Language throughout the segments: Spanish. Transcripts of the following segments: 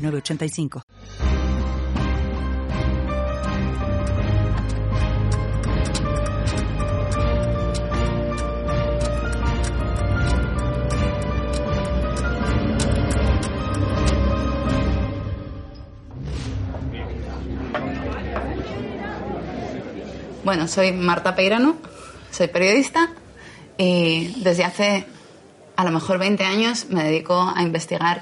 906985. Bueno, soy Marta Peirano, soy periodista y desde hace a lo mejor 20 años me dedico a investigar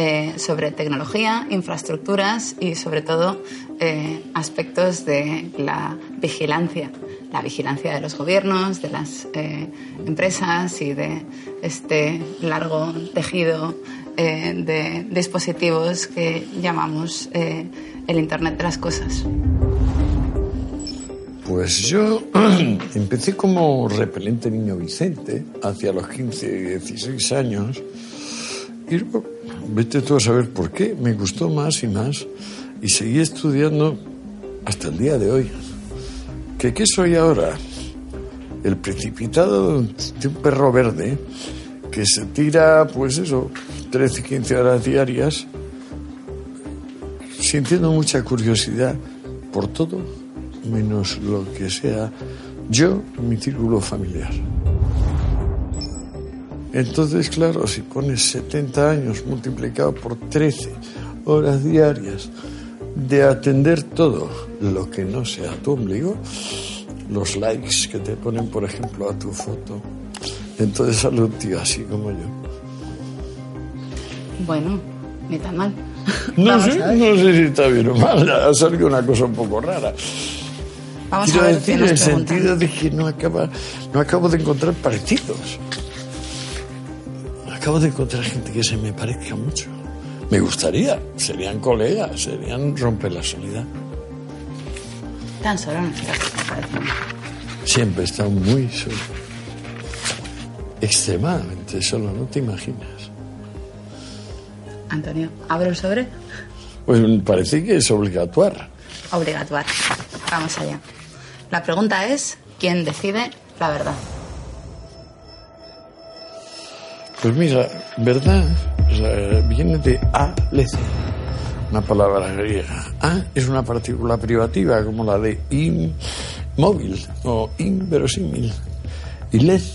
eh, sobre tecnología, infraestructuras y sobre todo eh, aspectos de la vigilancia, la vigilancia de los gobiernos, de las eh, empresas y de este largo tejido de dispositivos que llamamos el Internet de las Cosas. Pues yo empecé como repelente niño Vicente hacia los 15, 16 años y luego, vete tú a saber por qué, me gustó más y más y seguí estudiando hasta el día de hoy. ¿Que qué soy ahora? El precipitado de un perro verde que se tira, pues eso, 13, 15 horas diarias, sintiendo mucha curiosidad por todo menos lo que sea yo, mi círculo familiar. Entonces, claro, si pones 70 años multiplicado por 13 horas diarias de atender todo lo que no sea tu ombligo, los likes que te ponen, por ejemplo, a tu foto, entonces sale un tío así como yo. Bueno, ni tan mal. No sé, no sé si está bien o mal, ha salido una cosa un poco rara. Vamos Quiero a ver decir, el preguntan. sentido de que no, acaba, no acabo de encontrar parecidos. Acabo de encontrar gente que se me parezca mucho. Me gustaría, serían colegas, serían romper la soledad. Tan solo no. Siempre he estado muy solo. Extremadamente solo, no te imaginas. Antonio, ¿abro el sobre? Pues parece que es obligatorio. Obligatorio. Vamos allá. La pregunta es, ¿quién decide la verdad? Pues mira, verdad sea, viene de alece, una palabra griega. A es una partícula privativa como la de inmóvil o inverosímil. Y lez,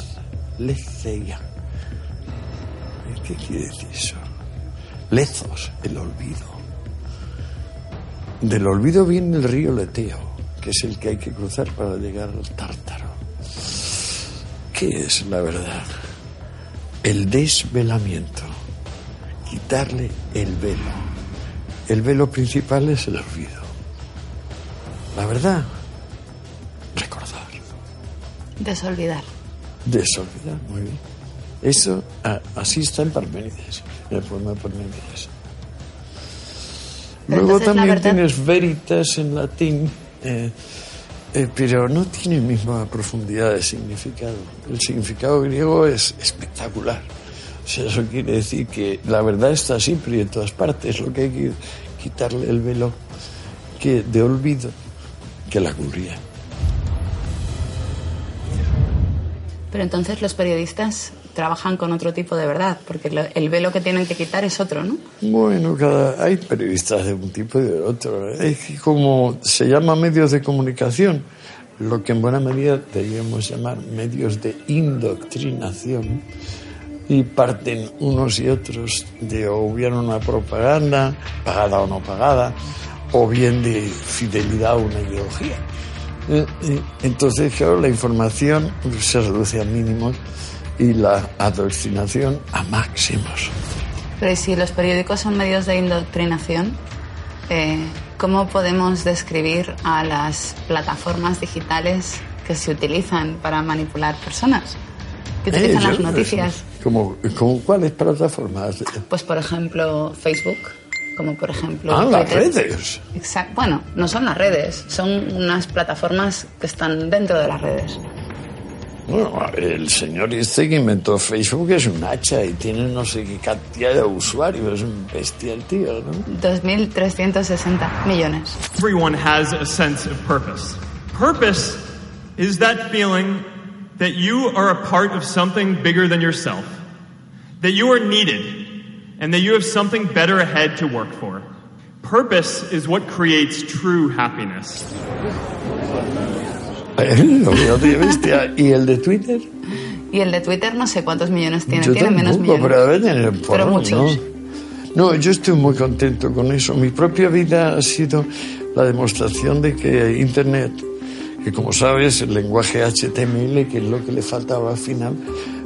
leceia. ¿Qué quiere decir eso? Lezos, el olvido. Del olvido viene el río Leteo, que es el que hay que cruzar para llegar al Tártaro. ¿Qué es la verdad? El desvelamiento, quitarle el velo. El velo principal es el olvido. La verdad, recordar, Desolvidar. desolvidar, muy bien. Eso, a- así está en Parménides, en el poema de Parménides. Pero Luego entonces también verdad- tienes veritas en latín, eh, eh, pero no tiene misma profundidad de significado. El significado griego es espectacular. O sea, eso quiere decir que la verdad está siempre y en todas partes. Lo que hay que quitarle el velo que de olvido que la cubría. Pero entonces los periodistas trabajan con otro tipo de verdad, porque el velo que tienen que quitar es otro, ¿no? Bueno, cada, hay periodistas de un tipo y de otro. Es que como se llama medios de comunicación, lo que en buena medida deberíamos llamar medios de indoctrinación, y parten unos y otros de o bien una propaganda, pagada o no pagada, o bien de fidelidad a una ideología. Eh, eh, Entonces, claro, la información se reduce a mínimos y la adoctrinación a máximos. Pero ¿y si los periódicos son medios de indoctrinación, eh, ¿cómo podemos describir a las plataformas digitales que se utilizan para manipular personas? Que utilizan Eh, las yo- noticias. Como, cuáles plataformas? Pues, por ejemplo, Facebook. como por ejemplo... Ah, las redes. Exacto. Bueno, no son las redes, son unas plataformas que están dentro de las redes. Bueno, el señor este que inventó Facebook es un hacha y tiene no sé qué cantidad de usuarios, es un bestia el tío, ¿no? 2.360 millones. Everyone has a sense of purpose. Purpose is that feeling that you are a part of something bigger than yourself, that you are needed, and that you have something better ahead to work for. Purpose is what creates true happiness. Bestia. ¿Y el de Twitter? Y el de Twitter no sé cuántos millones tiene, Yo tiene menos tampoco, millones. pero debe tener Pero porrón, muchos. ¿no? No, yo estoy muy contento con eso. Mi propia vida ha sido la demostración de que Internet, que como sabes, el lenguaje HTML, que es lo que le faltaba al final,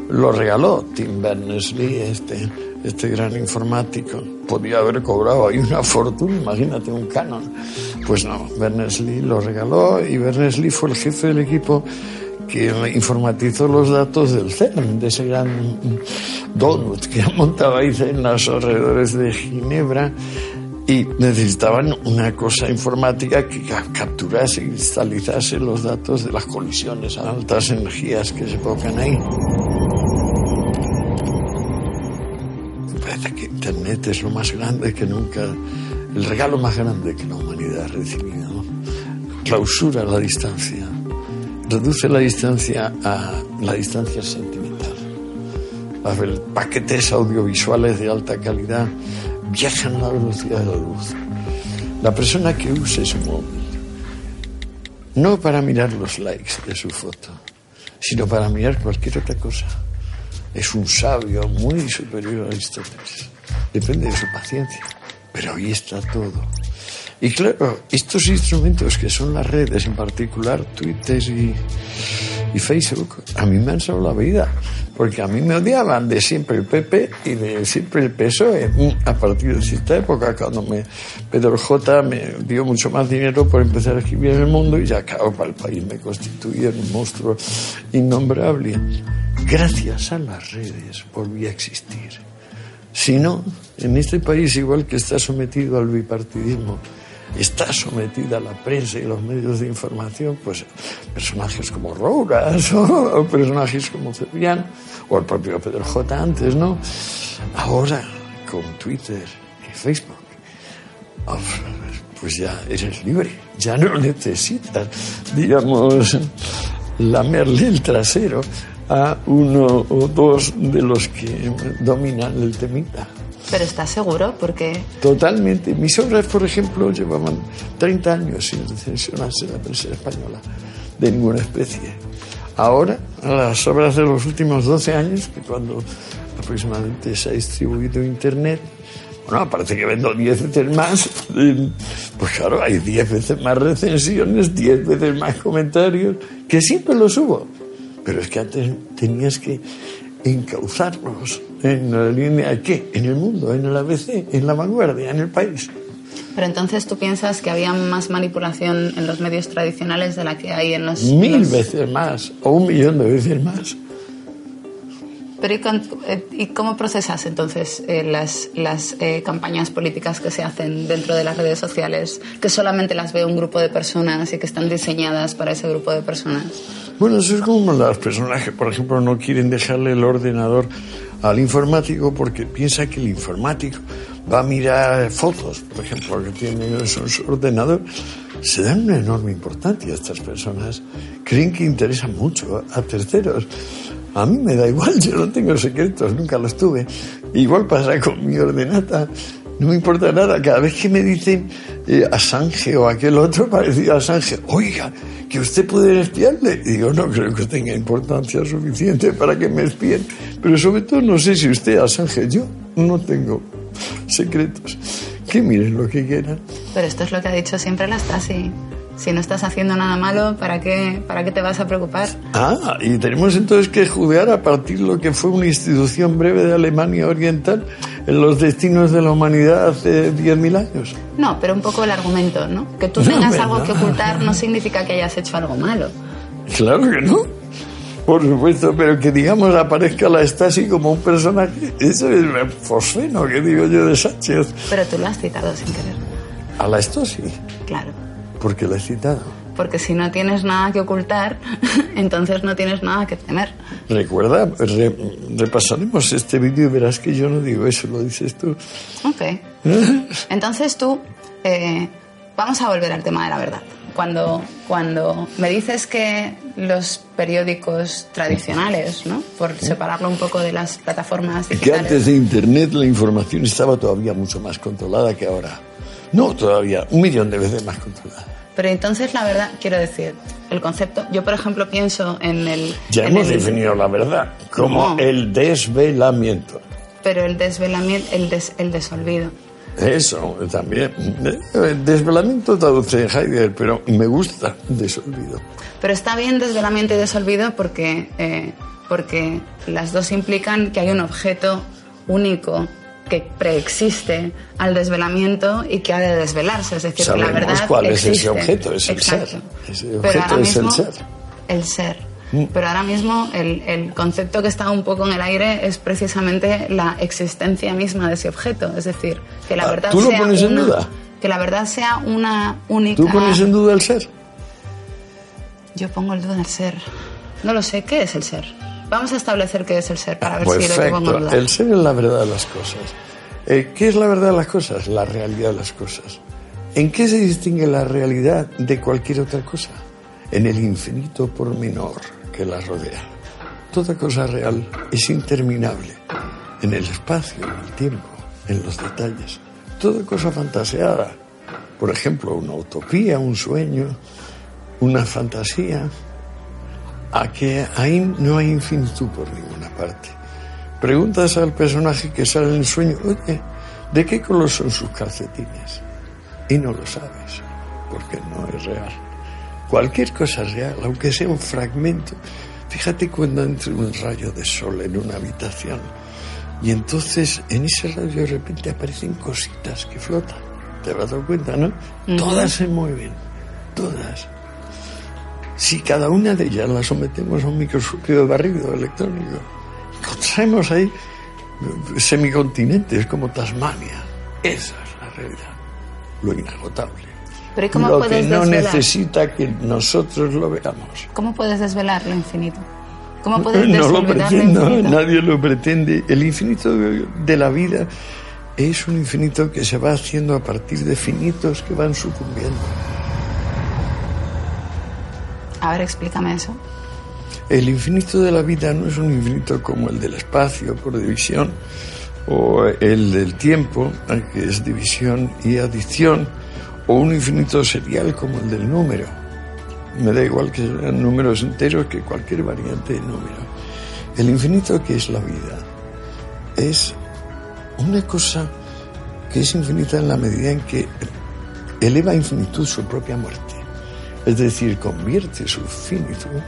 lo regaló Tim Berners-Lee, este, este gran informático. Podía haber cobrado ahí una fortuna, imagínate un canon. Pues no, Berners-Lee lo regaló y Berners-Lee fue el jefe del equipo que informatizó los datos del CERN, de ese gran donut que montaba ahí en los alrededores de Ginebra y necesitaban una cosa informática que ca- capturase y cristalizase los datos de las colisiones a altas energías que se provocan ahí. Me parece que Internet es lo más grande que nunca, el regalo más grande que la humanidad ha recibido. Clausura la distancia, reduce la distancia a la distancia sentimental. Los paquetes audiovisuales de alta calidad viajan a la velocidad de la luz. La persona que use su móvil, no para mirar los likes de su foto, sino para mirar cualquier otra cosa, es un sabio muy superior a Aristóteles. Depende de su paciencia, pero ahí está todo. Y claro, estos instrumentos que son las redes, en particular Twitter y, y Facebook, a mí me han salvado la vida. Porque a mí me odiaban de siempre el PP y de siempre el PSOE. A partir de cierta época, cuando me, Pedro J me dio mucho más dinero por empezar a escribir en el mundo y ya, claro, para el país me constituía un monstruo innombrable. Gracias a las redes volví a existir. Si no, en este país, igual que está sometido al bipartidismo, está sometida la prensa y los medios de información, pues personajes como Rouras o, personajes como Cebrián o el propio Pedro J. antes, ¿no? Ahora, con Twitter y Facebook, pues ya eres libre, ya no necesitas, digamos, lamerle el trasero a uno o dos de los que dominan el temita. Pero ¿estás seguro? Porque Totalmente. Mis obras, por ejemplo, llevaban 30 años sin recensionarse en la prensa española de ninguna especie. Ahora, las obras de los últimos 12 años, que cuando aproximadamente se ha distribuido Internet, bueno, parece que vendo 10 veces más, pues claro, hay 10 veces más recensiones, 10 veces más comentarios, que siempre los subo. Pero es que antes tenías que encauzarlos en la línea ¿qué? En el mundo, en el ABC, en la vanguardia, en el país. Pero entonces tú piensas que había más manipulación en los medios tradicionales de la que hay en los... Mil los- veces más, o un millón de veces más. Pero ¿y, con- eh, ¿y cómo procesas entonces eh, las, las eh, campañas políticas que se hacen dentro de las redes sociales, que solamente las ve un grupo de personas y que están diseñadas para ese grupo de personas? Bueno, eso es como las personas que, por ejemplo, no quieren dejarle el ordenador al informático porque piensa que el informático va a mirar fotos, por ejemplo, que tiene en su ordenador. Se dan una enorme importancia a estas personas. Creen que interesan mucho a terceros. A mí me da igual, yo no tengo secretos, nunca los tuve. Igual pasa con mi ordenata. No me importa nada. Cada vez que me dicen eh, Assange o aquel otro parecido a Assange, oiga, que usted puede espiarle. Y digo, no creo que tenga importancia suficiente para que me espíen. Pero sobre todo no sé si usted Assange, yo no tengo secretos. Que miren lo que quieran. Pero esto es lo que ha dicho siempre la Stasi. Si no estás haciendo nada malo, ¿para qué, ¿para qué te vas a preocupar? Ah, y tenemos entonces que judear a partir de lo que fue una institución breve de Alemania Oriental en los destinos de la humanidad hace 10.000 años. No, pero un poco el argumento, ¿no? Que tú No, tengas algo no. que ocultar no significa que hayas hecho algo malo. Claro que no. Por supuesto, pero que digamos aparezca la Stasi como un personaje, eso es el fosfeno que digo yo de Sánchez. Pero tú lo has citado sin querer. A la Stasi, Claro. Porque la he citado. Porque si no tienes nada que ocultar, entonces no tienes nada que temer. Recuerda, re- repasaremos este vídeo y verás que yo no digo eso, lo dices tú. Ok. Entonces tú, eh, vamos a volver al tema de la verdad. Cuando, cuando me dices que los periódicos tradicionales, ¿no? por separarlo un poco de las plataformas Que digitales, antes de Internet la información estaba todavía mucho más controlada que ahora. No, todavía, un millón de veces más controlada. pero entonces la verdad, quiero decir, el concepto, yo por ejemplo pienso en el... Ya en hemos el- definido la verdad como No. el desvelamiento. Pero el desvelamiento, el, des- el desolvido. Eso también. Eh, Desvelamiento traduce Heidegger, pero me gusta desolvido. Pero está bien desvelamiento y desolvido porque, eh, porque las dos implican que hay un objeto único que preexiste al desvelamiento y que ha de desvelarse. Es decir, que la Sabemos verdad cuál es ese existe. objeto, es el Exacto. ser. Ese objeto es el ser. El ser. Mm. Pero ahora mismo el, el concepto que está un poco en el aire es precisamente la existencia misma de ese objeto. Es decir, que la Ah, verdad ¿tú lo sea pones en una- duda? Que la verdad sea una única... ¿Tú pones en duda el ser? Yo pongo el duda el ser. No lo sé, ¿qué es el ser? Vamos a establecer qué es el ser para ver Pues si lo pongo en Perfecto. duda. El ser es la verdad de las cosas. Eh, ¿Qué es la verdad de las cosas? La realidad de las cosas. ¿En qué se distingue la realidad de cualquier otra cosa? En el infinito pormenor que la rodea. Toda cosa real es interminable. En el espacio, en el tiempo, en los detalles. Toda cosa fantaseada. Por ejemplo, una utopía, un sueño, una fantasía, a que ahí no hay infinitud por ninguna parte. Preguntas al personaje que sale en el sueño, oye, ¿de qué color son sus calcetines? Y no lo sabes, porque no es real. Cualquier cosa es real, aunque sea un fragmento. Fíjate cuando entra un rayo de sol en una habitación y entonces en ese rayo de repente aparecen cositas que flotan. ¿Te has dado cuenta, no? Todas se mueven, todas. Si cada una de ellas la sometemos a un microscopio de barrido electrónico, encontraremos ahí semicontinentes como Tasmania. Esa es la realidad, lo inagotable. Pero ¿y cómo lo que no desvelar? necesita que nosotros lo veamos. ¿Cómo puedes desvelar lo infinito? ¿Cómo puedes No lo pretendo, nadie lo pretende. El infinito de la vida es un infinito que se va haciendo a partir de finitos que van sucumbiendo. A ver, explícame eso. El infinito de la vida no es un infinito como el del espacio por división o el del tiempo, que es división y adición, o un infinito serial como el del número. Me da igual que sean números enteros que cualquier variante de número. El infinito que es la vida es una cosa que es infinita en la medida en que eleva a infinitud su propia muerte. Es decir, convierte su finitud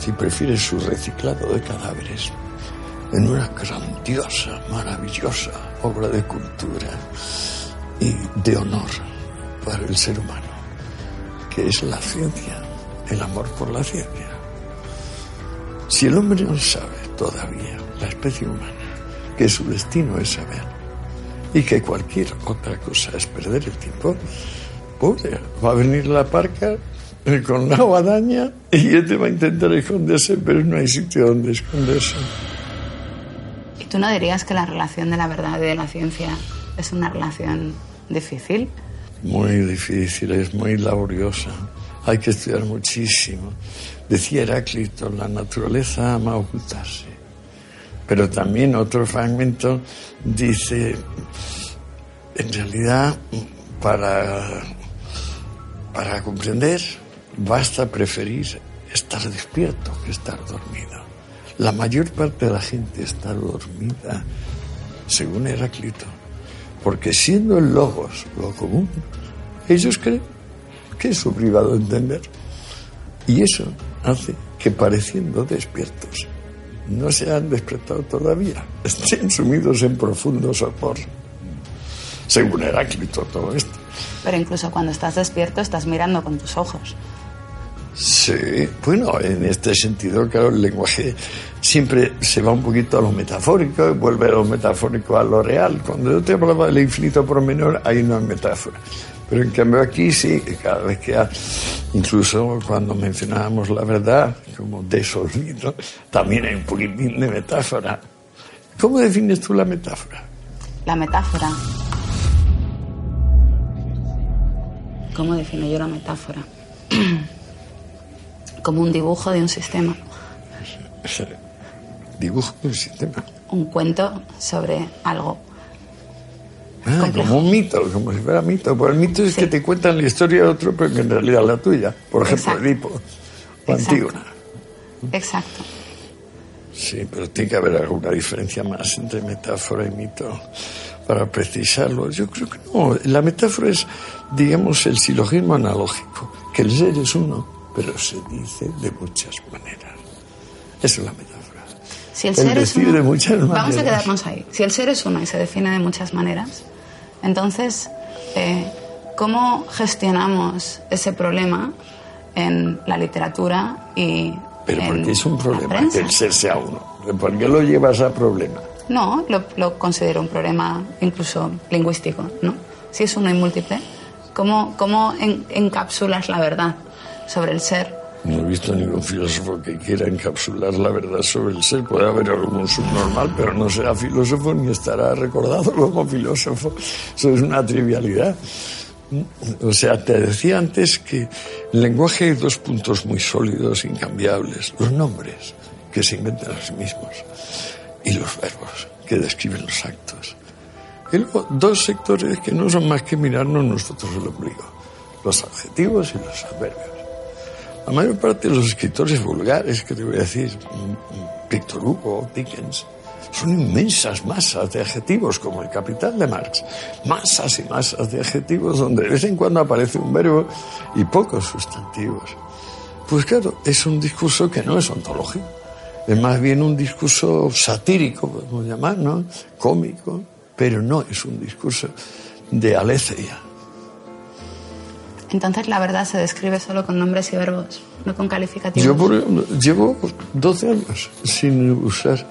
si prefieres su reciclado de cadáveres, en una grandiosa, maravillosa obra de cultura y de honor para el ser humano, que es la ciencia, el amor por la ciencia. Si el hombre no sabe todavía, la especie humana, que su destino es saber y que cualquier otra cosa es perder el tiempo, pobre, va a venir la parca eh, con la guadaña y este va a intentar esconderse, pero no hay sitio donde esconderse. ¿Y tú no dirías que la relación de la verdad y de la ciencia es una relación difícil? Muy difícil, es muy laboriosa. Hay que estudiar muchísimo. Decía Heráclito, la naturaleza ama ocultarse. Pero también otro fragmento dice, en realidad, para, para comprender, basta preferir estar despierto que estar dormido. La mayor parte de la gente está dormida, según Heráclito, porque siendo el logos lo común, ellos creen que es su privado entender. Y eso hace que pareciendo despiertos, no se han despertado todavía, estén sumidos en profundo sopor. Según Heráclito todo esto. Pero incluso cuando estás despierto estás mirando con tus ojos. Sí, bueno, en este sentido, claro, el lenguaje siempre se va un poquito a lo metafórico y vuelve a lo metafórico a lo real. Cuando yo te hablaba del infinito por menor, ahí no es metáfora. Pero en cambio aquí sí, cada vez que, incluso cuando mencionábamos la verdad, como desolvido, también hay un poquitín de metáfora. ¿Cómo defines tú la metáfora? La metáfora. ¿Cómo defino yo la metáfora? Como un dibujo de un sistema. Dibujo de un sistema. Un cuento sobre algo. Ah, como un mito, como si fuera mito. Pues el mito es que te cuentan la historia de otro, pero que en realidad es la tuya. Por ejemplo, Edipo o Antígona. Exacto. Sí, pero tiene que haber alguna diferencia más entre metáfora y mito para precisarlo. Yo creo que no. La metáfora es, digamos, el silogismo analógico, que el ser es uno, pero se dice de muchas maneras. Esa es la metáfora. Si el, ser es uno, de muchas maneras. Vamos a quedarnos ahí. Si el ser es uno y se define de muchas maneras, entonces, eh, ¿cómo gestionamos ese problema en la literatura y pero ¿por qué es un problema que el ser sea uno? ¿Por qué lo llevas a problema? No, lo, considero un problema incluso lingüístico, ¿no? Si es uno y múltiple, ¿cómo, cómo encapsulas la verdad sobre el ser? No he visto ningún filósofo que quiera encapsular la verdad sobre el ser. Puede haber algún subnormal, pero no será filósofo ni estará recordado como filósofo. Eso es una trivialidad. O sea, te decía antes que el lenguaje hay dos puntos muy sólidos, incambiables. Los nombres, que se inventan a sí mismos, y los verbos, que describen los actos. Y luego dos sectores que no son más que mirarnos nosotros el ombligo, los adjetivos y los adverbios. La mayor parte de los escritores vulgares, que te voy a decir, Victor Hugo, Dickens, son inmensas masas de adjetivos, como el capital de Marx. Masas y masas de adjetivos donde de vez en cuando aparece un verbo y pocos sustantivos. Pues claro, es un discurso que no es ontológico. Es más bien un discurso satírico, podemos llamar, ¿no? Cómico, pero no es un discurso de aletheia. Entonces la verdad se describe solo con nombres y verbos, no con calificativos. Yo llevo 12 años sin usar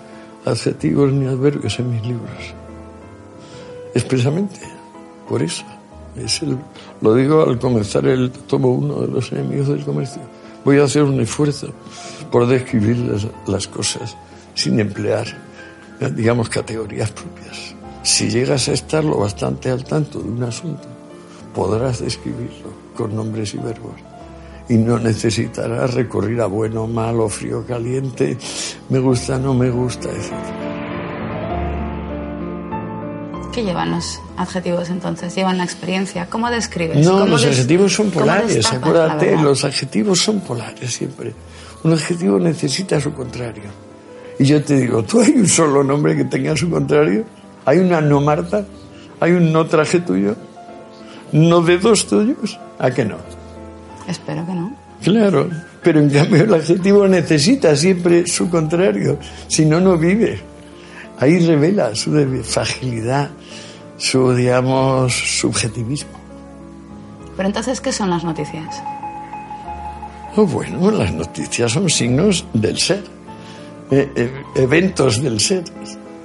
adjetivos ni adverbios en mis libros. Expresamente, por eso. Es el, lo digo al comenzar el tomo uno de los enemigos del comercio. Voy a hacer un esfuerzo por describir las, cosas sin emplear, digamos, categorías propias. Si llegas a estar lo bastante al tanto de un asunto, podrás describirlo con nombres y verbos y no necesitarás recurrir a bueno, malo, frío, caliente, me gusta, no me gusta, etc. ¿Qué llevan los adjetivos entonces? ¿Llevan la experiencia? ¿Cómo describes? No, los adjetivos son polares, acuérdate, los adjetivos son polares siempre. Un adjetivo necesita su contrario. Y yo te digo, ¿tú hay un solo nombre que tenga su contrario? ¿Hay una no Marta? ¿Hay un no traje tuyo? ¿No de dos tuyos? ¿A qué no? Espero que no. Claro, pero en cambio el adjetivo necesita siempre su contrario, si no, no vive. Ahí revela su fragilidad, su, digamos, subjetivismo. Pero entonces, ¿qué son las noticias? Oh, bueno, las noticias son signos del ser, eh, eh, eventos del ser,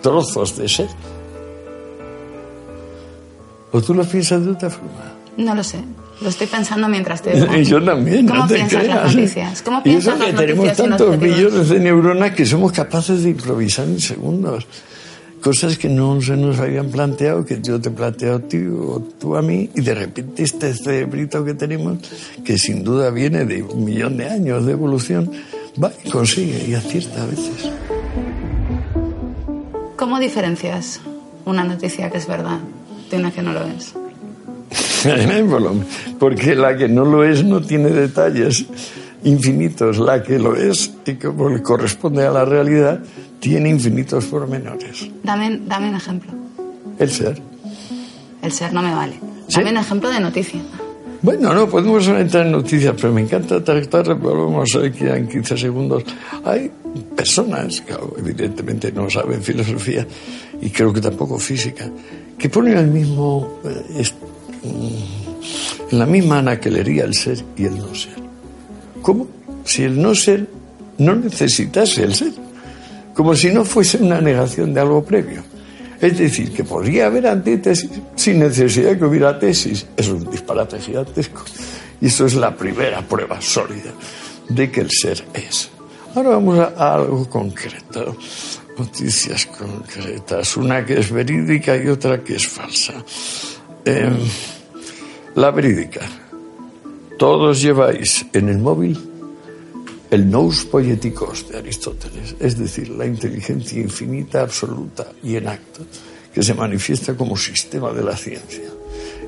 trozos de ser. ¿O tú lo piensas de otra forma? No lo sé. Lo estoy pensando mientras te digo. Y yo también, ¿Cómo no te piensas creas. las noticias? ¿Cómo y piensas eso que las tenemos y los tantos millones de neuronas que somos capaces de improvisar en segundos. Cosas que no se nos habían planteado, que yo te he planteado a ti o tú a mí, y de repente este cerebrito que tenemos, que sin duda viene de un millón de años de evolución, va y consigue y acierta a veces. ¿Cómo diferencias una noticia que es verdad de una que no lo es? Porque la que no lo es no tiene detalles infinitos. La que lo es, y como le corresponde a la realidad, tiene infinitos pormenores. Dame, dame un ejemplo. El ser. El ser no me vale. ¿Sí? Dame un ejemplo de noticia. Bueno, no podemos entrar en noticias, pero me encanta tratar, volvemos aquí en 15 segundos. Hay personas, que evidentemente no saben filosofía y creo que tampoco física, que ponen el mismo, eh, en la misma anaquelería el ser y el no ser. ¿Cómo? si el no ser no necesitase el ser, como si no fuese una negación de algo previo. Es decir, que podría haber antítesis sin necesidad de que hubiera tesis. Es un disparate gigantesco. Y eso es la primera prueba sólida de que el ser es. Ahora vamos a, algo concreto. Noticias concretas. Una que es verídica y otra que es falsa. Em, la verídica. Todos lleváis en el móvil el nous poieticos de Aristóteles, es decir, la inteligencia infinita, absoluta y en acto, que se manifiesta como sistema de la ciencia.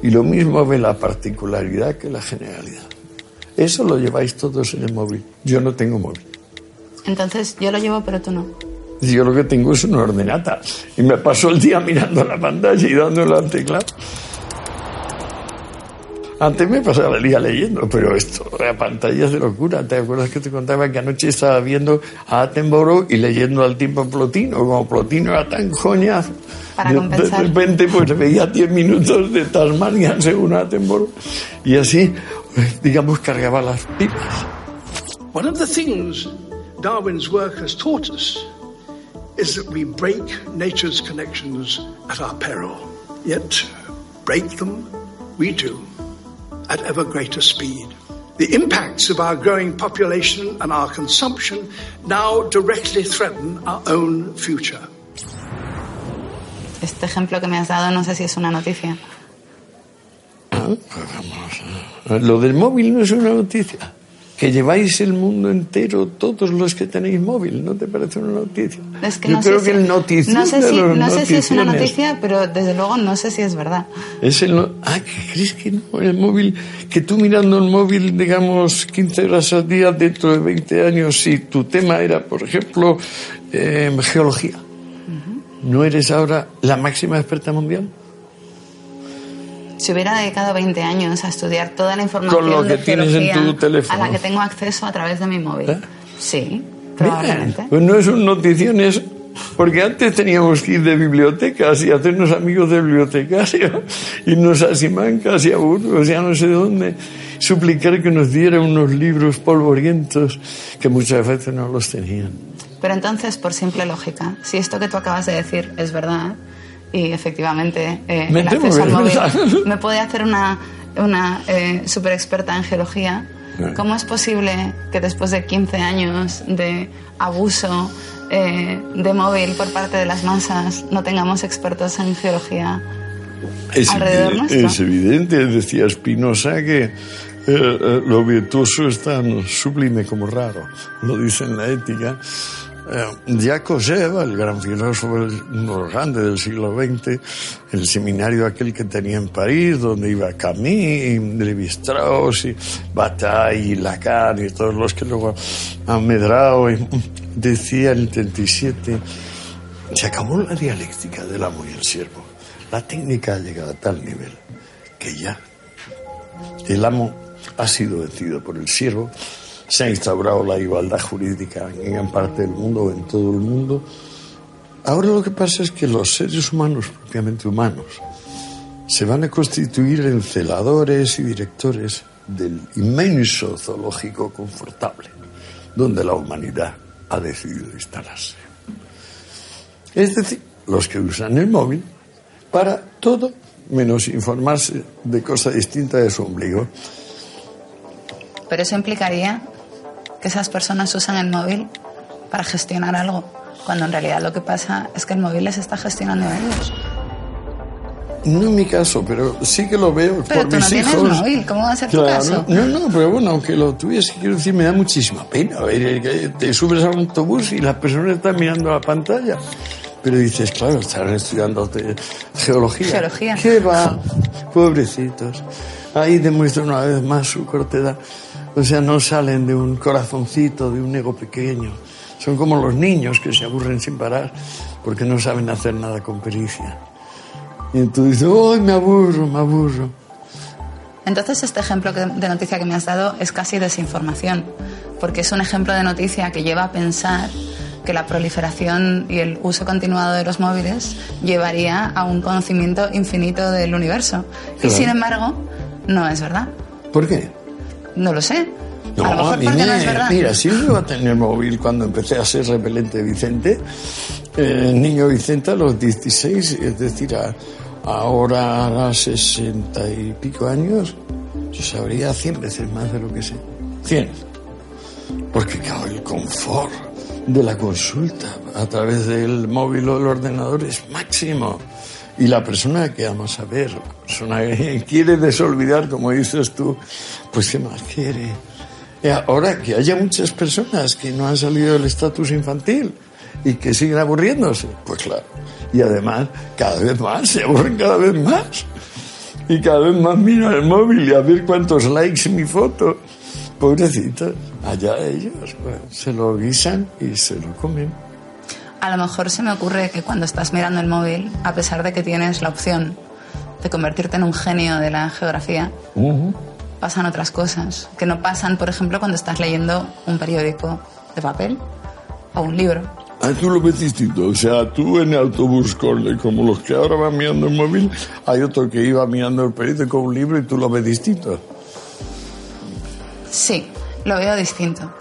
Y lo mismo ve la particularidad que la generalidad. Eso lo lleváis todos en el móvil. Yo no tengo móvil. Entonces yo lo llevo, pero tú no. Yo lo que tengo es una ordenata y me paso el día mirando la pantalla y dándole al teclado. Antes me pasaba el día leyendo, pero esto, la pantalla es de locura. ¿Te acuerdas que te contaba que anoche estaba viendo a Attenborough y leyendo al tiempo Plotino? Como Plotino era tan coñazo. Para compensar. De repente pues veía 10 minutos de Tasmania según Attenborough y así, digamos, cargaba las pipas. One of the things Darwin's work has taught us is that we break nature's connections at our peril. Yet, break them we do at ever greater speed. The impacts of our growing population and our consumption now directly threaten our own future. Este ejemplo que me has dado no sé si es una noticia. Ah, pues vamos. Lo del móvil no es una noticia. Que lleváis el mundo entero todos los que tenéis móvil, ¿no te parece una noticia? Es que Yo no creo sé que si, el no sé, si, los no sé si es una noticia, pero desde luego no sé si es verdad. Es el ah, ¿qué crees que no? El móvil, que tú mirando el móvil, digamos, 15 horas al día, dentro de 20 años, si tu tema era, por ejemplo, eh, geología, ¿no eres ahora la máxima experta mundial? Si hubiera dedicado 20 años a estudiar toda la información Con lo de que tienes en tu teléfono. a la que tengo acceso a través de mi móvil. ¿Eh? Sí, probablemente. Bien, pues no es un notición eso. Porque antes teníamos que ir de bibliotecas y hacernos amigos de bibliotecarios, irnos a Simancas y a Burgos, ya no sé dónde, suplicar que nos diera unos libros polvorientos que muchas veces no los tenían. Pero entonces, por simple lógica, si esto que tú acabas de decir es verdad, y efectivamente eh, Me el acceso al móvil me puede hacer una, una eh, super experta en geología. ¿cómo es posible que después de 15 años de abuso eh, de móvil por parte de las masas no tengamos expertos en geología? Es, Alrededor evide- nuestro. es evidente, decía Spinoza, que eh, eh, lo virtuoso es tan sublime como raro, lo dice en la ética. Eh, Jacques Eva, el gran filósofo, el- uno de los grandes del siglo XX, el seminario aquel que tenía en París, donde iba Camus, y Levi-Strauss, y Bataille, Lacan, y todos los que luego han medrado, y decía en el 37, se acabó la dialéctica del amo y el siervo. La técnica ha llegado a tal nivel que ya el amo ha sido vencido por el siervo, se ha instaurado la igualdad jurídica en gran parte del mundo en todo el mundo. Ahora lo que pasa es que los seres humanos, propiamente humanos, se van a constituir en celadores y directores del inmenso zoológico confortable, donde la humanidad ha decidido instalarse. Es decir, los que usan el móvil para todo menos informarse de cosa distinta de su ombligo. Pero eso implicaría que esas personas usan el móvil para gestionar algo, cuando en realidad lo que pasa es que el móvil les está gestionando a ellos. No en mi caso, pero sí que lo veo Pero por tú no mis tienes hijos. móvil, ¿cómo va a ser tu caso? No, no, pero bueno, aunque lo tuviese, quiero decir, me da muchísima pena te subes a un autobús y las personas están mirando la pantalla. Pero dices, claro, están estudiando geología. Geología. ¿Qué va? Pobrecitos. Ahí demuestran una vez más su cortedad. O sea, no salen de un corazoncito, de un ego pequeño. Son como los niños que se aburren sin parar porque no saben hacer nada con pericia. Y entonces ¡ay, me aburro, me aburro! Entonces este ejemplo de noticia que me has dado es casi desinformación, porque es un ejemplo de noticia que lleva a pensar que la proliferación y el uso continuado de los móviles llevaría a un conocimiento infinito del universo. Y Claro. sin embargo, no es verdad. ¿Por qué? No lo sé. No, a lo mejor a mí no me- es verdad. Mira, si yo iba a tener móvil cuando empecé a ser repelente Vicente, eh, niño Vicente a los 16, es decir, a- ahora a 60 y pico años, yo sabría 100 veces más de lo que sé. 100. Porque, claro, el confort de la consulta a través del móvil o del ordenador es máximo. Y la persona que vamos a ver, la persona que quiere desolvidar, como dices tú, pues ¿qué más quiere? Y ahora que haya muchas personas que no han salido del estatus infantil y que siguen aburriéndose, pues claro. Y además, cada vez más, se aburren cada vez más. Y cada vez más miran el móvil y a ver cuántos likes mi foto. Pobrecitos, allá ellos, pues, se lo guisan y se lo comen. A lo mejor se me ocurre que cuando estás mirando el móvil, a pesar de que tienes la opción de convertirte en un genio de la geografía, pasan otras cosas que no pasan, por ejemplo, cuando estás leyendo un periódico de papel o un libro. Ah, tú lo ves distinto. O sea, tú en el autobús, con, como los que ahora van mirando el móvil, hay otro que iba mirando el periódico, un libro, y tú lo ves distinto. Sí, lo veo distinto.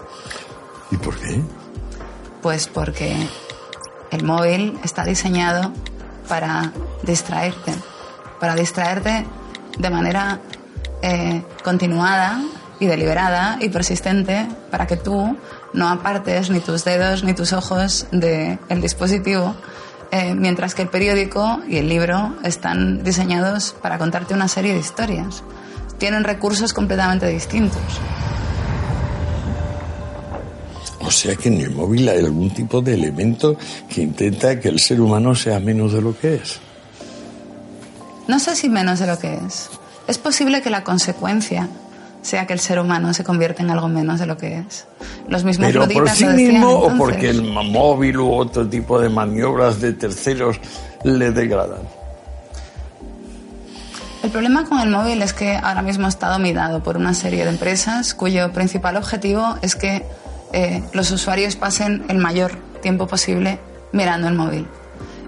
¿Y por qué? Pues porque el móvil está diseñado para distraerte, para distraerte de manera eh, continuada y deliberada y persistente para que tú no apartes ni tus dedos ni tus ojos del dispositivo, eh, mientras que el periódico y el libro están diseñados para contarte una serie de historias. Tienen recursos completamente distintos. O sea que en el móvil hay algún tipo de elemento que intenta que el ser humano sea menos de lo que es. No sé si menos de lo que es. Es posible que la consecuencia sea que el ser humano se convierta en algo menos de lo que es. Los mismos Pero por sí mismo o entonces. porque el móvil u otro tipo de maniobras de terceros le degradan. El problema con el móvil es que ahora mismo está dominado por una serie de empresas cuyo principal objetivo es que eh, los usuarios pasen el mayor tiempo posible mirando el móvil.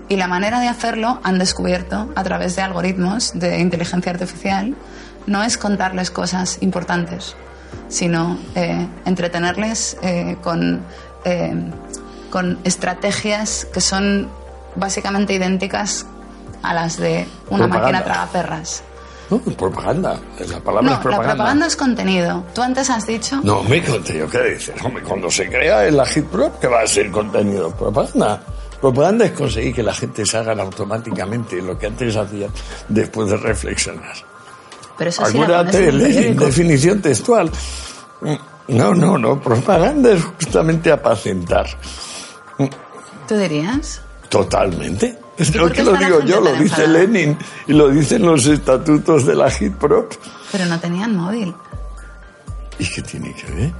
Y la manera de hacerlo han descubierto a través de algoritmos de inteligencia artificial no es contarles cosas importantes, sino eh, entretenerles eh, con, con estrategias que son básicamente idénticas a las de una Propaganda. máquina tragaperras. No, propaganda. La palabra No, es propaganda. la propaganda es contenido. Tú antes has dicho... No, me contenido, ¿qué dices? Hombre, cuando se crea el Agitprop, ¿qué va a ser contenido? Propaganda. Propaganda es conseguir que la gente se haga automáticamente lo que antes hacían después de reflexionar. Pero eso sí Acuérdate, periódico. definición textual. No, no, no. Propaganda es justamente apacentar. ¿Tú dirías? Totalmente. Qué que lo digo yo, lo dice enfadada? Lenin y lo dicen los estatutos de la Agitprop. Pero no tenían móvil. ¿Y qué tiene que ver?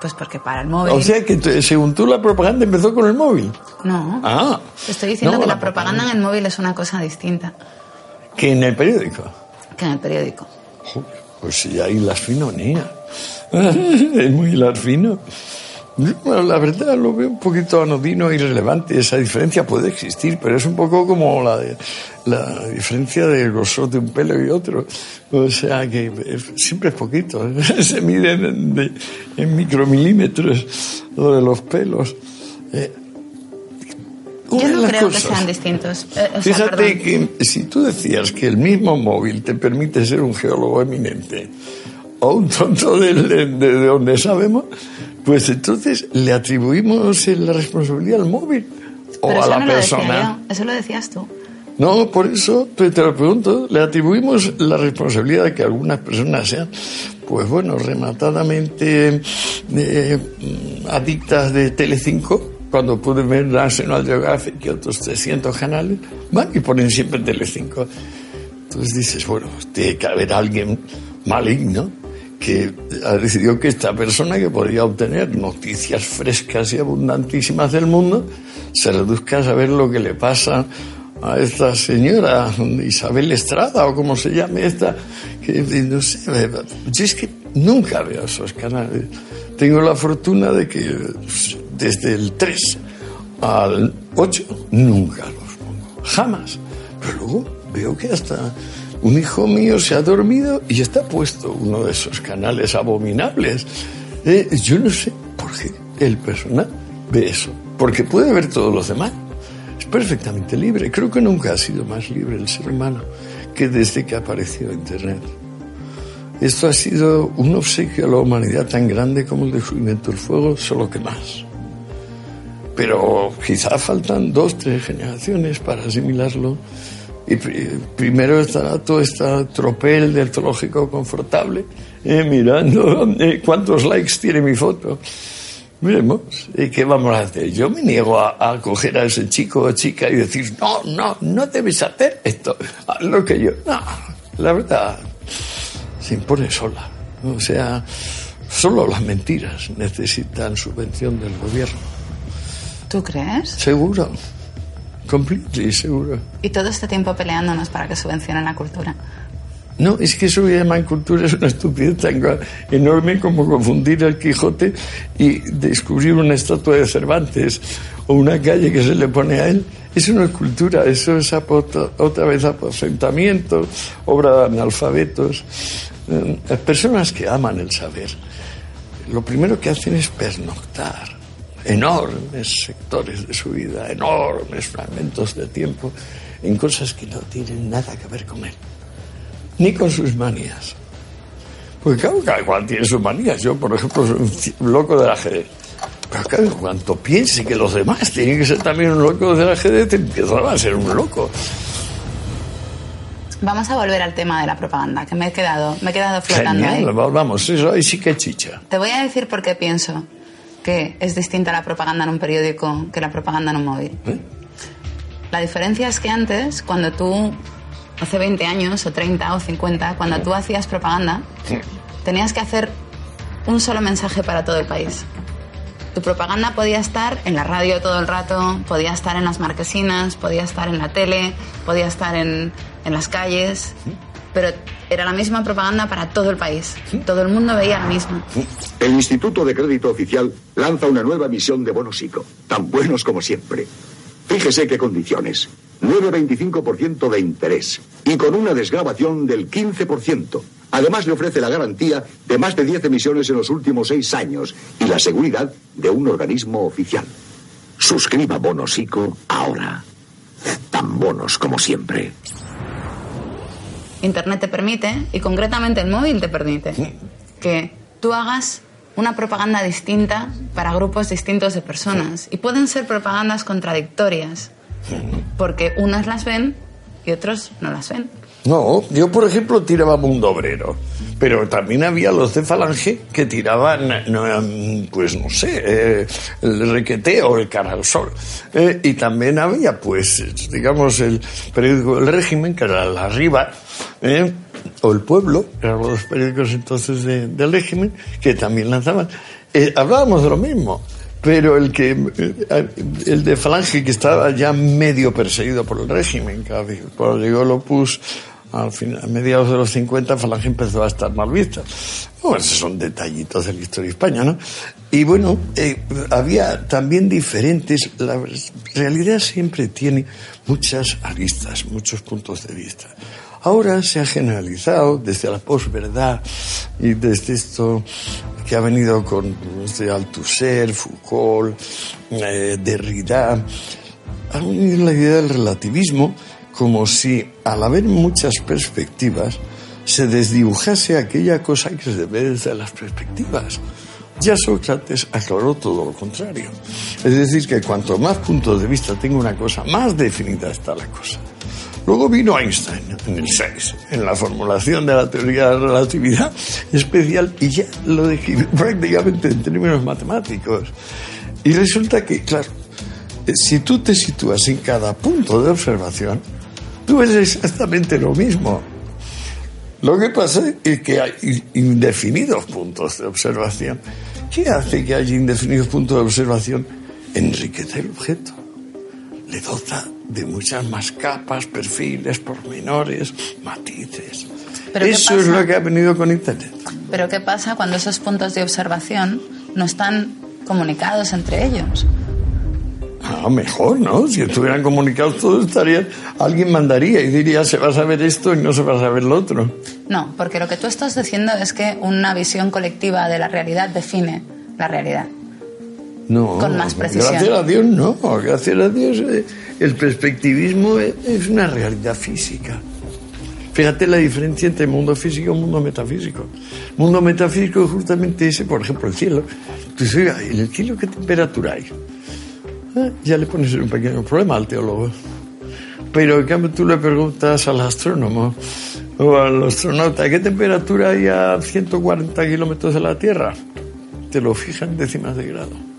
Pues porque para el móvil... O sea que según tú la propaganda empezó con el móvil. no. Ah. Estoy diciendo No, que la, propaganda en el móvil es una cosa distinta Que en el periódico. que en el periódico. Joder, Pues sí, ahí las finonía. es muy hilar fino. Bueno, la verdad lo veo un poquito anodino e irrelevante. Esa diferencia puede existir, pero es un poco como la, de- la diferencia del grosor de un pelo y otro. O sea que es- siempre es poquito. Se miden en, de- en micromilímetros lo de los pelos. Eh, Yo no creo que cosas- sean distintos. Eh, o sea, Fíjate perdón. que si tú decías que el mismo móvil te permite ser un geólogo eminente o un tonto de, de- de donde sabemos, pues entonces le atribuimos la responsabilidad al móvil o Pero a eso la no lo persona. yo, eso lo decías tú. No, por eso te, te lo pregunto, le atribuimos la responsabilidad de que algunas personas sean, pues bueno, rematadamente eh, adictas de Telecinco, cuando pueden ver National Geographic y otros 300 canales, van y ponen siempre Telecinco. Entonces dices, bueno, tiene que haber alguien maligno que ha decidido que esta persona que podría obtener noticias frescas y abundantísimas del mundo se reduzca a saber lo que le pasa a esta señora Isabel Estrada o como se llame esta que no sé yo es que nunca veo esos canales. Tengo la fortuna de que desde el 3 al 8 nunca los pongo. Jamás. Pero luego veo que hasta un hijo mío se ha dormido y está puesto uno de esos canales abominables. Eh, yo no sé por qué el personal ve eso, porque puede ver todos los demás. Es perfectamente libre. Creo que nunca ha sido más libre el ser humano que desde que apareció Internet. Esto ha sido un obsequio a la humanidad tan grande como el descubrimiento del fuego, solo que más. Pero quizá faltan dos, tres generaciones para asimilarlo. Y primero estará todo este tropel del zoológico confortable, eh, mirando eh, cuántos likes tiene mi foto. Miremos, ¿y qué vamos a hacer? Yo me niego a, a, coger a ese chico o chica y decir, no, no, no debes hacer esto, haz lo que yo. No, la verdad, se impone sola. O sea, solo las mentiras necesitan subvención del gobierno. ¿Tú crees? Seguro. Completely seguro. Y todo este tiempo peleándonos para que subvencionen la cultura. No, es que eso que llaman cultura es una estupidez tan enorme como confundir el Quijote y descubrir una estatua de Cervantes o una calle que se le pone a él. Eso no es cultura, eso es otra vez aposentamiento, obra de analfabetos. Las personas que aman el saber, lo primero que hacen es pernoctar enormes sectores de su vida, enormes fragmentos de tiempo, en cosas que no tienen nada que ver con él, ni con sus manías. Porque claro, cada cual tiene sus manías. Yo, por ejemplo, soy un loco del ajedrez. Pero claro, cuanto piense que los demás tienen que ser también un loco del ajedrez, empiezo a ser un loco. Vamos a volver al tema de la propaganda, que me he quedado, me he quedado flotando Genial, ahí. Vamos, eso ahí sí que chicha. Te voy a decir por qué pienso que es distinta la propaganda en un periódico que la propaganda en un móvil. ¿Eh? La diferencia es que antes, cuando tú, hace 20 años, o 30 o 50, cuando tú hacías propaganda, tenías que hacer un solo mensaje para todo el país. Tu propaganda podía estar en la radio todo el rato, podía estar en las marquesinas, podía estar en la tele, podía estar en, en las calles, pero era la misma propaganda para todo el país. Todo el mundo veía la misma. El Instituto de Crédito Oficial lanza una nueva emisión de bonos ICO, tan buenos como siempre. Fíjese qué condiciones. 9,25% de interés y con una desgrabación del 15%. Además le ofrece la garantía de más de 10 emisiones en los últimos 6 años y la seguridad de un organismo oficial. Suscriba bonos ICO ahora. Tan bonos como siempre. Internet te permite, y concretamente el móvil te permite, que tú hagas una propaganda distinta para grupos distintos de personas. Y pueden ser propagandas contradictorias, porque unas las ven y otros no las ven. No, yo por ejemplo tiraba Mundo Obrero, pero también había los de Falange que tiraban, pues no sé, eh, el requeteo, el cara al sol. Eh, y también había, pues, digamos, el periódico del régimen, que era la Riva, eh, o el Pueblo, eran los periódicos entonces de, del régimen, que también lanzaban. Eh, hablábamos de lo mismo pero el que el de Falange que estaba ya medio perseguido por el régimen cuando llegó el Opus al final, a mediados de los 50 Falange empezó a estar mal vista. Bueno, esos son detallitos de la historia de España ¿no? y bueno eh, había también diferentes la realidad siempre tiene muchas aristas muchos puntos de vista. Ahora se ha generalizado desde la posverdad y desde esto que ha venido con desde Althusser, Foucault, eh, Derrida, ha venido la idea del relativismo como si al haber muchas perspectivas se desdibujase aquella cosa que se ve desde las perspectivas. Ya Sócrates aclaró todo lo contrario. Es decir, que cuanto más puntos de vista tenga una cosa, más definida está la cosa. Luego vino Einstein en el 6, en la formulación de la teoría de la relatividad especial, y ya lo dejé prácticamente en términos matemáticos. Y resulta que, claro, si tú te sitúas en cada punto de observación, tú ves exactamente lo mismo. Lo que pasa es que hay indefinidos puntos de observación. ¿Qué hace que haya indefinidos puntos de observación? Enriquece el objeto. Le dota de muchas más capas, perfiles, pormenores, matices. ¿Pero Eso es lo que ha venido con Internet. Pero ¿qué pasa cuando esos puntos de observación no están comunicados entre ellos? Ah, mejor, ¿no? Si estuvieran comunicados todos, estarían, alguien mandaría y diría se va a saber esto y no se va a saber lo otro. No, porque lo que tú estás diciendo es que una visión colectiva de la realidad define la realidad. No, Con más precisión. Gracias a Dios no, gracias a Dios eh, el perspectivismo es, una realidad física. Fíjate la diferencia entre mundo físico y mundo metafísico. Mundo metafísico es justamente ese, por ejemplo, el cielo. Tú dices, oiga, ¿en el cielo qué temperatura hay? Ah, ya le pones un pequeño problema al teólogo. Pero en cambio tú le preguntas al astrónomo o al astronauta, ¿qué temperatura hay a 140 kilómetros de la Tierra? Te lo fijan décimas de grado.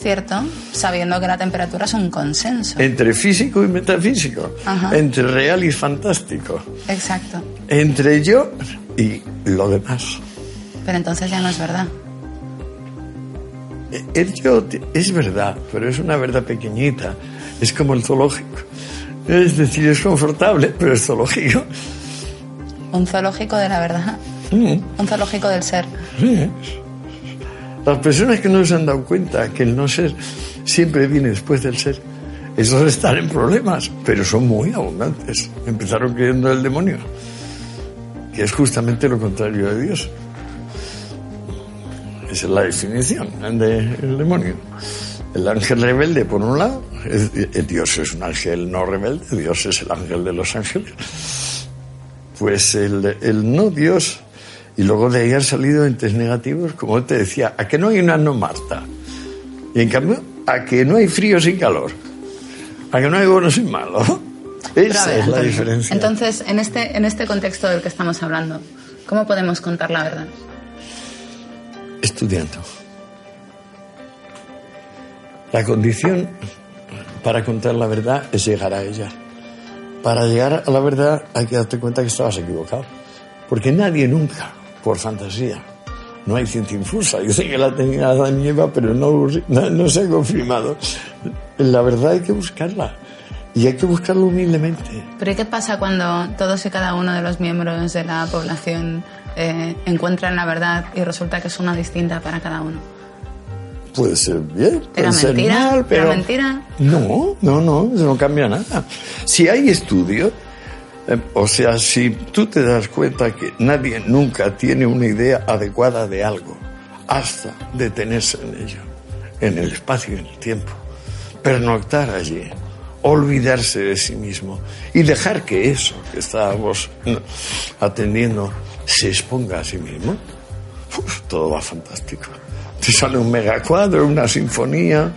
¿Cierto? Sabiendo que la temperatura es un consenso. Entre físico y metafísico. Ajá. Entre real y fantástico. Exacto. Entre yo y lo demás. Pero entonces ya no es verdad. El yo es verdad, pero es una verdad pequeñita. Es como el zoológico. Es decir, es confortable, pero es zoológico. Un zoológico de la verdad. Un zoológico del ser. sí. Las personas que no se han dado cuenta que el no ser siempre viene después del ser, esos están en problemas, pero son muy abundantes. Empezaron creyendo en el demonio, que es justamente lo contrario de Dios. Esa es la definición del demonio. El ángel rebelde, por un lado, es- eh, Dios es un ángel no rebelde, Dios es el ángel de los ángeles. Pues el, el no Dios, y luego de ahí han salido entes negativos, como te decía, a que no hay una no Marta. Y en cambio, a que no hay frío sin calor. A que no hay bueno sin malo. Esa ver, es la diferencia. Entonces, en este, en este contexto del que estamos hablando, ¿cómo podemos contar la verdad? Estudiando. La condición para contar la verdad es llegar a ella. Para llegar a la verdad hay que darte cuenta que estabas equivocado. Porque nadie nunca, por fantasía, no hay ciencia infusa. Yo sé que la tenía Adán pero no, no, no se ha confirmado. La verdad hay que buscarla. Y hay que buscarla humildemente. Pero ¿y qué pasa cuando todos y cada uno de los miembros de la población eh, encuentran la verdad y resulta que es una distinta para cada uno? Puede ser bien, puede ¿Era ser mentira? mal, ¿Era pero... mentira? No, no, no, eso no cambia nada. Si hay estudio, eh, o sea, si tú te das cuenta que nadie nunca tiene una idea adecuada de algo, hasta detenerse en ello, en el espacio y en el tiempo, pernoctar allí, olvidarse de sí mismo y dejar que eso que estábamos no, atendiendo se exponga a sí mismo, uf, todo va fantástico. Te sale un megacuadro, una sinfonía,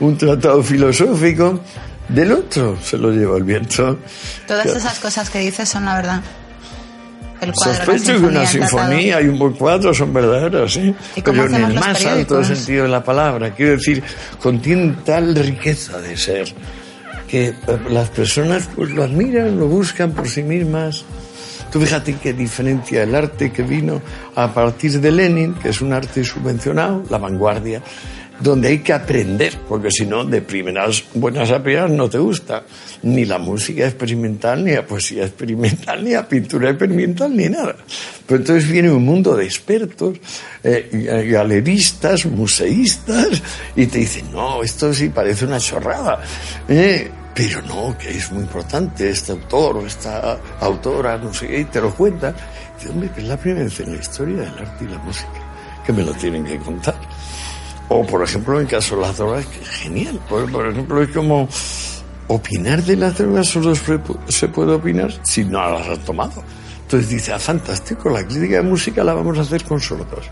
un tratado filosófico. Del otro se lo lleva el viento. Todas Ya. esas cosas que dices son la verdad. El cuadro, Sospecho que una tratado. sinfonía y un buen cuadro son verdaderos, ¿sí? ¿Y cómo Pero en el más alto sentido de la palabra. Quiero decir, contienen tal riqueza de ser que eh, las personas pues lo admiran, lo buscan por sí mismas. Tú fíjate qué diferencia el arte que vino a partir de Lenin, que es un arte subvencionado, la vanguardia, donde hay que aprender, porque si no, de primeras buenas a primeras no te gusta ni la música experimental, ni la poesía experimental, ni la pintura experimental, ni nada. Pero entonces viene un mundo de expertos, eh, galeristas, museístas, y te dicen, no, esto sí parece una chorrada. Eh, pero no, que es muy importante este autor o esta autora, no sé qué, y te lo cuentan. Y hombre, que es la primera vez en la historia del arte y la música que me lo tienen que contar. O, por ejemplo, en caso de las drogas, genial. Por, por ejemplo, es como opinar de las drogas solo se puede opinar si no las has tomado. Entonces dice, ah, fantástico, la crítica de música la vamos a hacer con sordos.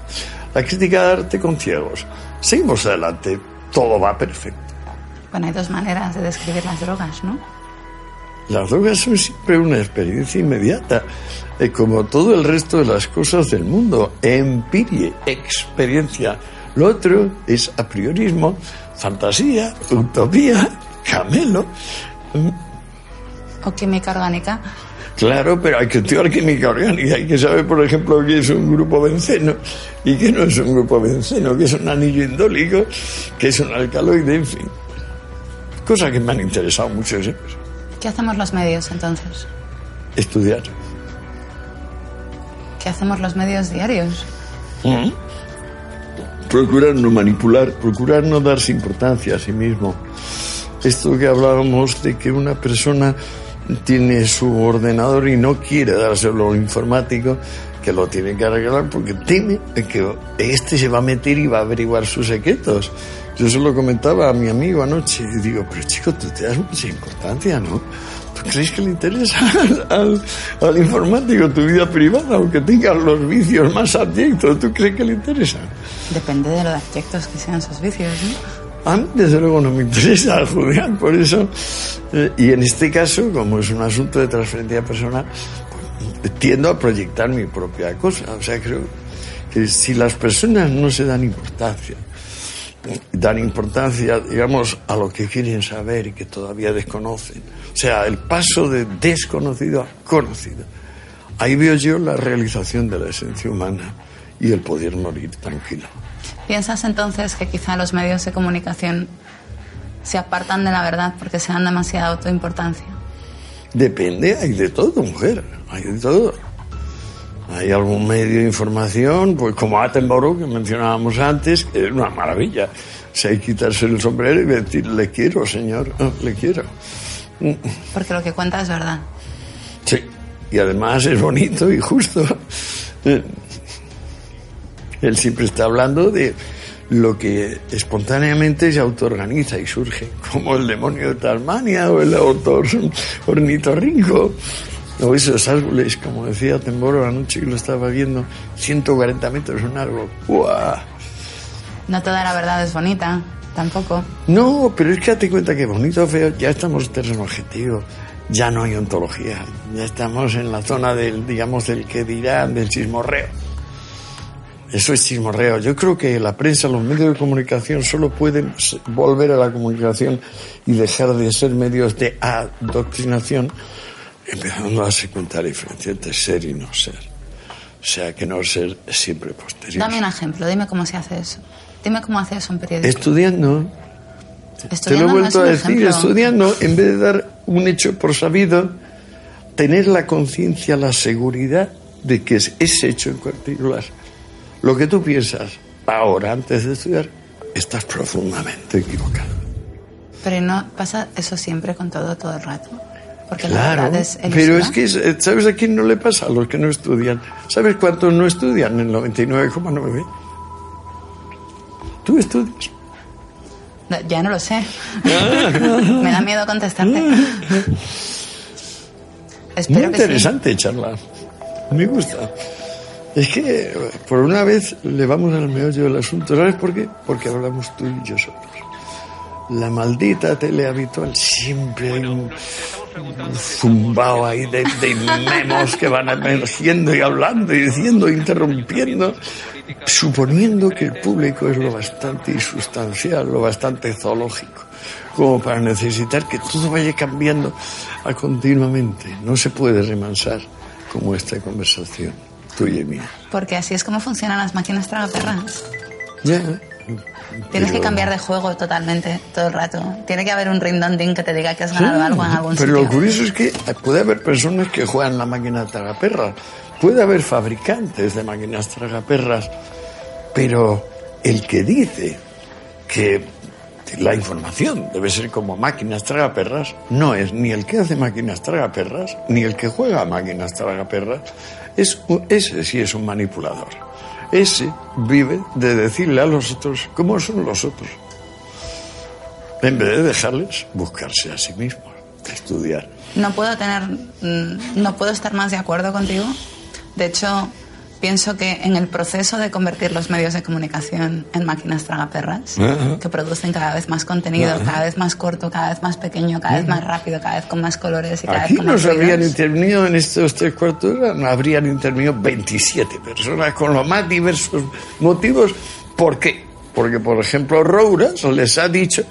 La crítica de arte con ciegos. Seguimos adelante, todo va perfecto. Bueno, hay dos maneras de describir las drogas, ¿no? Las drogas son siempre una experiencia inmediata, eh, como todo el resto de las cosas del mundo. Empirie, experiencia. Lo otro es a priorismo, fantasía, utopía, camelo. O química orgánica. Claro, pero hay que estudiar química orgánica. Hay que saber, por ejemplo, qué es un grupo benceno y qué no es un grupo benceno, qué es un anillo indólico, qué es un alcaloide, en fin. Cosas que me han interesado mucho siempre. ¿Qué hacemos los medios entonces? Estudiar. ¿Qué hacemos los medios diarios? Procurar no manipular, procurar no darse importancia a sí mismo. esto que hablábamos de que una persona tiene su ordenador y no quiere dárselo al informático, que lo tiene que arreglar porque teme que este se va a meter y va a averiguar sus secretos. Yo se lo comentaba a mi amigo anoche y digo, pero chico, tú te das mucha importancia, ¿no? ¿Tú crees que le interesa al, al, informático tu vida privada, aunque tenga los vicios más abyectos? ¿Tú crees que le interesa? Depende de los abyectos que sean sus vicios, ¿no? A mí, desde luego, no me interesa, Julián, por eso. Eh, y en este caso, como es un asunto de transferencia personal, pues, tiendo a proyectar mi propia cosa. O sea, creo que si las personas no se dan importancia, dan importancia, digamos, a lo que quieren saber y que todavía desconocen. O sea, el paso de desconocido a conocido. Ahí veo yo la realización de la esencia humana y el poder morir tranquilo. ¿Piensas entonces que quizá los medios de comunicación se apartan de la verdad porque se dan demasiada autoimportancia? Depende, hay de todo, mujer, hay de todo. Hay algún medio de información, pues como Attenborough, que mencionábamos antes, que es una maravilla. O sea, hay que quitarse el sombrero y decir, le quiero, señor, le quiero. Porque lo que cuenta es verdad. Sí, y además es bonito y justo. Él siempre está hablando de lo que espontáneamente se autoorganiza y surge, como el demonio de Tasmania o el autor ornitorrinco. O esos árboles, como decía Temboro anoche que lo estaba viendo, 140 metros un árbol. ¡Buah! No toda la verdad es bonita, tampoco. No, pero es que date cuenta que bonito o feo, ya estamos en terreno objetivo. Ya no hay ontología. Ya estamos en la zona del, digamos, del que dirán, del chismorreo. Eso es chismorreo. Yo creo que la prensa, los medios de comunicación solo pueden volver a la comunicación y dejar de ser medios de adoctrinación empezando a de la diferencia entre ser y no ser. O sea, que no ser es siempre posterior. Dame un ejemplo, dime cómo se hace eso. Dime cómo hace eso un periodista. Estudiando. Te lo he vuelto no a decir, estudiando, en vez de dar un hecho por sabido, tener la conciencia, la seguridad de que es ese hecho en particular. Lo que tú piensas ahora, antes de estudiar, estás profundamente equivocado. Pero no pasa eso siempre con todo, todo el rato. Porque claro, la verdad es pero es que, ¿sabes a quién no le pasa? A los que no estudian. ¿Sabes cuántos no estudian? El 99,9. ¿Tú estudias? No, ya no lo sé. Me da miedo contestarte. Espero Muy interesante charla. Me gusta. Es que por una vez le vamos al meollo del asunto. ¿Sabes por qué? Porque hablamos tú y yo solos. La maldita tele habitual siempre hay un zumbao ahí de, de memos que van emergiendo y hablando y diciendo, interrumpiendo, suponiendo que el público es lo bastante insustancial, lo bastante zoológico, como para necesitar que todo vaya cambiando a continuamente. No se puede remansar como esta conversación tuya y mía. Porque así es como funcionan las máquinas tragaperras. Ya. Tienes que cambiar de juego totalmente todo el rato. Tiene que haber un ring que te diga que has ganado Sí, algo en algún Pero sitio. lo curioso es que puede haber personas que juegan la máquina tragaperras, puede haber fabricantes de máquinas tragaperras, pero el que dice que la información debe ser como máquinas tragaperras no es ni el que hace máquinas tragaperras ni el que juega a máquinas tragaperras. Es, ese sí es un manipulador. Ese vive de decirle a los otros cómo son los otros en vez de dejarles buscarse a sí mismos, estudiar. No puedo tener, mm, no puedo estar más de acuerdo contigo. De hecho, pienso que en el proceso de convertir los medios de comunicación en máquinas tragaperras, Ajá. que producen cada vez más contenido, cada vez más corto, cada vez más pequeño, cada vez más rápido, cada vez con más colores y cada Aquí vez con más nos habrían ruidos. intervenido en estos tres cuartos de hora, no habrían intervenido 27 personas con los más diversos motivos. ¿Por qué? Porque, por ejemplo, Roura les ha dicho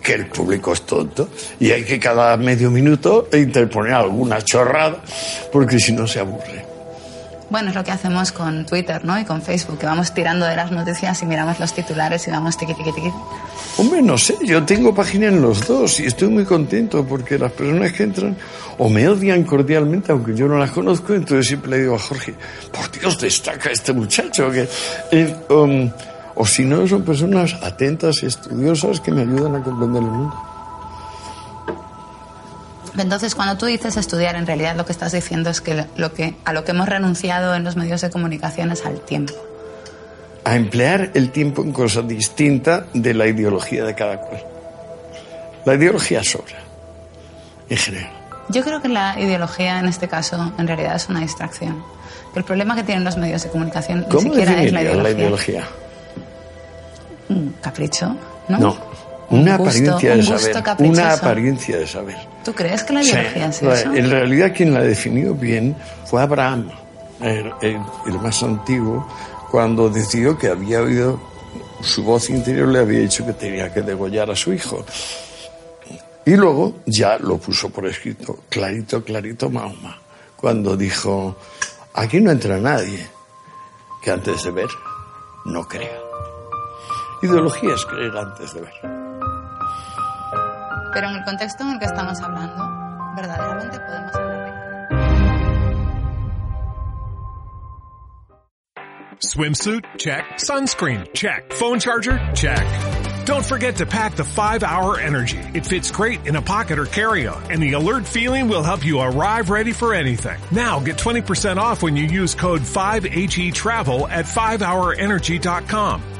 que el público es tonto y hay que cada medio minuto interponer alguna chorrada porque si no se aburre. Bueno, es lo que hacemos con Twitter, ¿no? Y con Facebook, que vamos tirando de las noticias y miramos los titulares y vamos tiqui, tiqui, tiqui. Hombre, no sé, yo tengo página en los dos y estoy muy contento porque las personas que entran o me odian cordialmente, aunque yo no las conozco, entonces siempre le digo a Jorge, por Dios, destaca este muchacho. Que, eh, um, o si no, son personas atentas y estudiosas que me ayudan a comprender el mundo. Entonces, cuando tú dices estudiar, en realidad lo que estás diciendo es que, lo que a lo que hemos renunciado en los medios de comunicación es al tiempo. A emplear el tiempo en cosas distintas de la ideología de cada cual. La ideología sobra, en general. Yo creo que la ideología en este caso en realidad es una distracción. El problema que tienen los medios de comunicación ni siquiera es la ideología. la ideología? Un capricho, ¿no? No, una gusto- apariencia de saber. caprichoso. Una apariencia de saber. ¿Tú crees que la ideología es Sí, eso? En realidad quien la definió bien fue Abraham, el, el- el más antiguo, cuando decidió que había oído, su voz interior le había dicho que tenía que degollar a su hijo. Y luego ya lo puso por escrito, clarito, clarito Mahoma, cuando dijo, aquí no entra nadie que antes de ver no crea. Ideología es creer antes de ver. Pero en el contexto en el que estamos hablando, verdaderamente podemos hablar. Swimsuit? Check. Sunscreen? Check. Phone charger? Check. Don't forget to pack the 5 Hour Energy. It fits great in a pocket or carry-on, and the alert feeling will help you arrive ready for anything. Now get 20% off when you use code 5HETRAVEL at 5hourenergy.com.